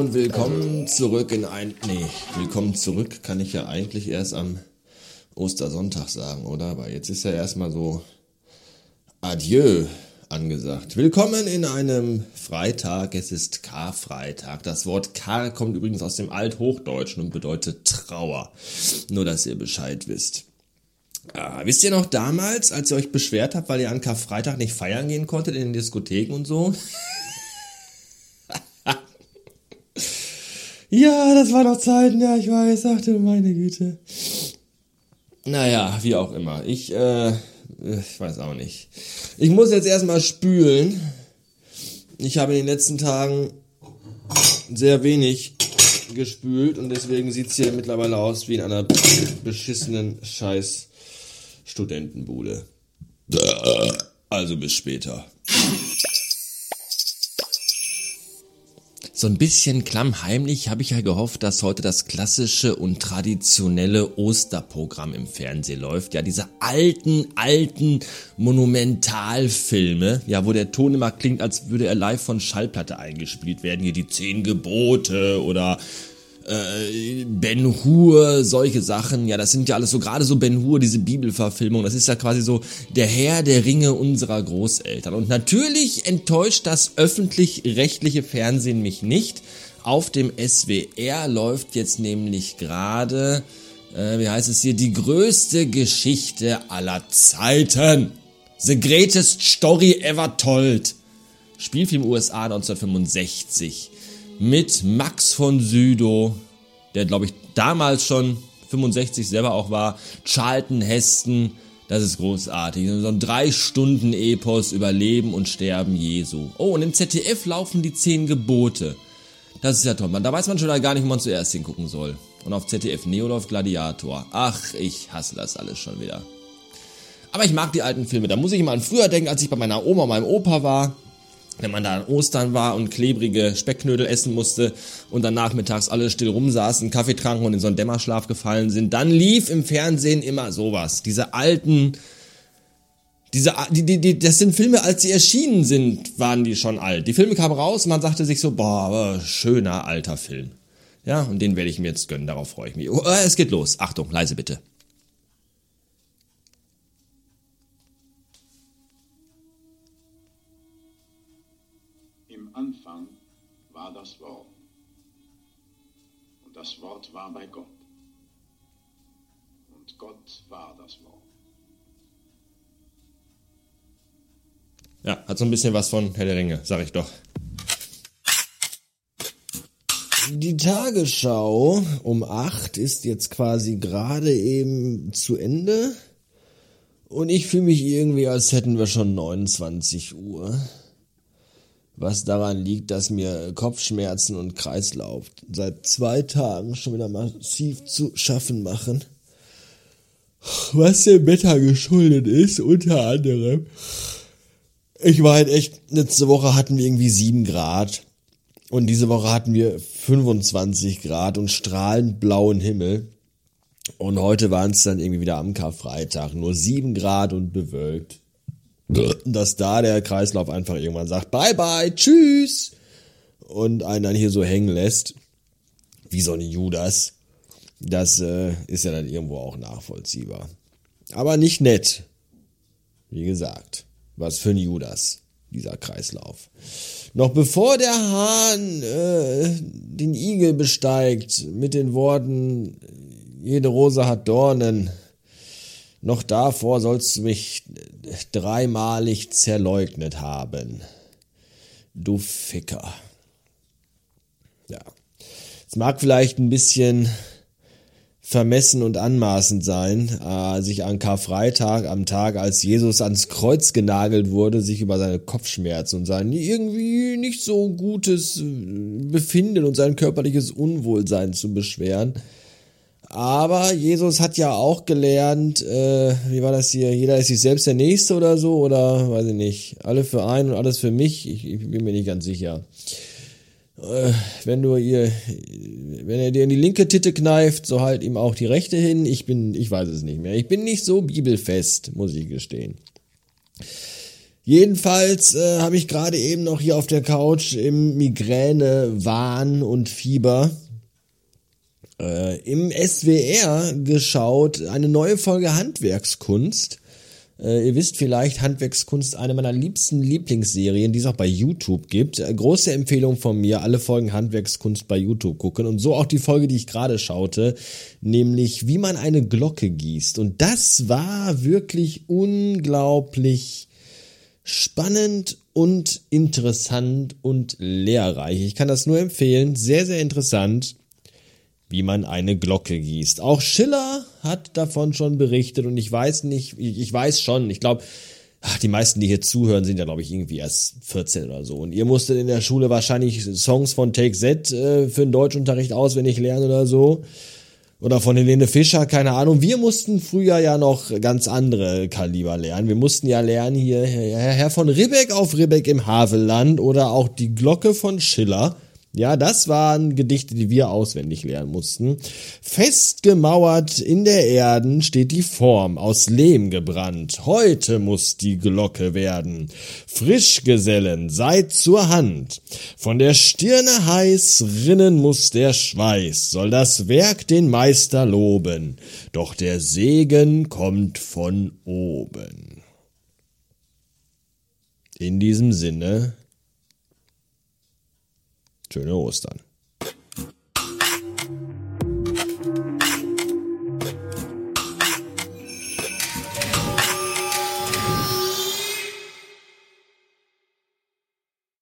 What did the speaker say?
und willkommen zurück in ein. Nee, willkommen zurück kann ich ja eigentlich erst am Ostersonntag sagen, oder? Aber jetzt ist ja erstmal so Adieu angesagt. Willkommen in einem Freitag. Es ist Karfreitag. Das Wort Kar kommt übrigens aus dem Althochdeutschen und bedeutet Trauer. Nur, dass ihr Bescheid wisst. Ah, wisst ihr noch damals, als ihr euch beschwert habt, weil ihr an Karfreitag nicht feiern gehen konntet in den Diskotheken und so? ja, das war noch Zeiten, ja, ich weiß, ach du meine Güte. Naja, wie auch immer. Ich, äh, ich weiß auch nicht. Ich muss jetzt erstmal spülen. Ich habe in den letzten Tagen sehr wenig gespült und deswegen sieht's hier mittlerweile aus wie in einer beschissenen Scheiß Studentenbude. Also bis später. So ein bisschen klammheimlich habe ich ja gehofft, dass heute das klassische und traditionelle Osterprogramm im Fernsehen läuft. Ja, diese alten, alten Monumentalfilme, ja, wo der Ton immer klingt, als würde er live von Schallplatte eingespielt werden. Hier die Zehn Gebote oder äh, Ben Hur, solche Sachen, ja, das sind ja alles so, gerade so Ben Hur, diese Bibelverfilmung, das ist ja quasi so der Herr der Ringe unserer Großeltern. Und natürlich enttäuscht das öffentlich-rechtliche Fernsehen mich nicht. Auf dem SWR läuft jetzt nämlich gerade, äh, wie heißt es hier, die größte Geschichte aller Zeiten. The Greatest Story Ever Told. Spielfilm USA 1965 mit Max von Südow, der glaube ich damals schon 65 selber auch war, Charlton Heston, das ist großartig. So ein drei Stunden Epos über Leben und Sterben Jesu. Oh, und im ZDF laufen die zehn Gebote. Das ist ja toll. Da weiß man schon gar nicht, wo man zuerst hingucken soll. Und auf ZDF Neo läuft Gladiator. Ach, ich hasse das alles schon wieder. Aber ich mag die alten Filme. Da muss ich immer an früher denken, als ich bei meiner Oma und meinem Opa war wenn man da an Ostern war und klebrige Speckknödel essen musste und dann nachmittags alle still rumsaßen, Kaffee tranken und in so einen Dämmerschlaf gefallen sind, dann lief im Fernsehen immer sowas. Diese alten, diese, die, die, die, das sind Filme, als sie erschienen sind, waren die schon alt. Die Filme kamen raus und man sagte sich so, boah, schöner alter Film. Ja, und den werde ich mir jetzt gönnen, darauf freue ich mich. Oh, es geht los. Achtung, leise bitte. Das Wort. Und das Wort war bei Gott. Und Gott war das Wort. Ja, hat so ein bisschen was von Herr der Ringe, sag ich doch. Die Tagesschau um 8 ist jetzt quasi gerade eben zu Ende. Und ich fühle mich irgendwie, als hätten wir schon 29 Uhr was daran liegt, dass mir Kopfschmerzen und Kreislauf seit zwei Tagen schon wieder massiv zu schaffen machen. Was dem Wetter geschuldet ist, unter anderem. Ich war halt echt, letzte Woche hatten wir irgendwie sieben Grad. Und diese Woche hatten wir 25 Grad und strahlend blauen Himmel. Und heute waren es dann irgendwie wieder am Karfreitag. Nur sieben Grad und bewölkt dass da der Kreislauf einfach irgendwann sagt, bye bye, tschüss, und einen dann hier so hängen lässt, wie so ein Judas, das äh, ist ja dann irgendwo auch nachvollziehbar. Aber nicht nett. Wie gesagt, was für ein Judas, dieser Kreislauf. Noch bevor der Hahn äh, den Igel besteigt mit den Worten, jede Rose hat Dornen, noch davor sollst du mich dreimalig zerleugnet haben. Du Ficker. Ja. Es mag vielleicht ein bisschen vermessen und anmaßend sein, äh, sich an Karfreitag, am Tag, als Jesus ans Kreuz genagelt wurde, sich über seine Kopfschmerzen und sein irgendwie nicht so gutes Befinden und sein körperliches Unwohlsein zu beschweren. Aber Jesus hat ja auch gelernt, äh, wie war das hier, jeder ist sich selbst der Nächste oder so, oder weiß ich nicht, alle für einen und alles für mich, ich, ich bin mir nicht ganz sicher. Äh, wenn du ihr, wenn er dir in die linke Titte kneift, so halt ihm auch die rechte hin. Ich bin, ich weiß es nicht mehr. Ich bin nicht so bibelfest, muss ich gestehen. Jedenfalls äh, habe ich gerade eben noch hier auf der Couch im Migräne, Wahn und Fieber äh, im SWR geschaut, eine neue Folge Handwerkskunst. Äh, ihr wisst vielleicht, Handwerkskunst, eine meiner liebsten Lieblingsserien, die es auch bei YouTube gibt. Äh, große Empfehlung von mir, alle Folgen Handwerkskunst bei YouTube gucken. Und so auch die Folge, die ich gerade schaute, nämlich wie man eine Glocke gießt. Und das war wirklich unglaublich spannend und interessant und lehrreich. Ich kann das nur empfehlen. Sehr, sehr interessant wie man eine Glocke gießt. Auch Schiller hat davon schon berichtet und ich weiß nicht, ich, weiß schon, ich glaube, die meisten, die hier zuhören, sind ja, glaube ich, irgendwie erst 14 oder so. Und ihr musstet in der Schule wahrscheinlich Songs von Take Z äh, für den Deutschunterricht auswendig lernen oder so. Oder von Helene Fischer, keine Ahnung. Wir mussten früher ja noch ganz andere Kaliber lernen. Wir mussten ja lernen hier Herr von Ribbeck auf Ribbeck im Havelland oder auch die Glocke von Schiller. Ja, das waren Gedichte, die wir auswendig lernen mussten. Festgemauert in der Erden steht die Form, aus Lehm gebrannt. Heute muss die Glocke werden. Frischgesellen, seid zur Hand. Von der Stirne heiß rinnen muss der Schweiß, soll das Werk den Meister loben. Doch der Segen kommt von oben. In diesem Sinne, Schöne Ostern.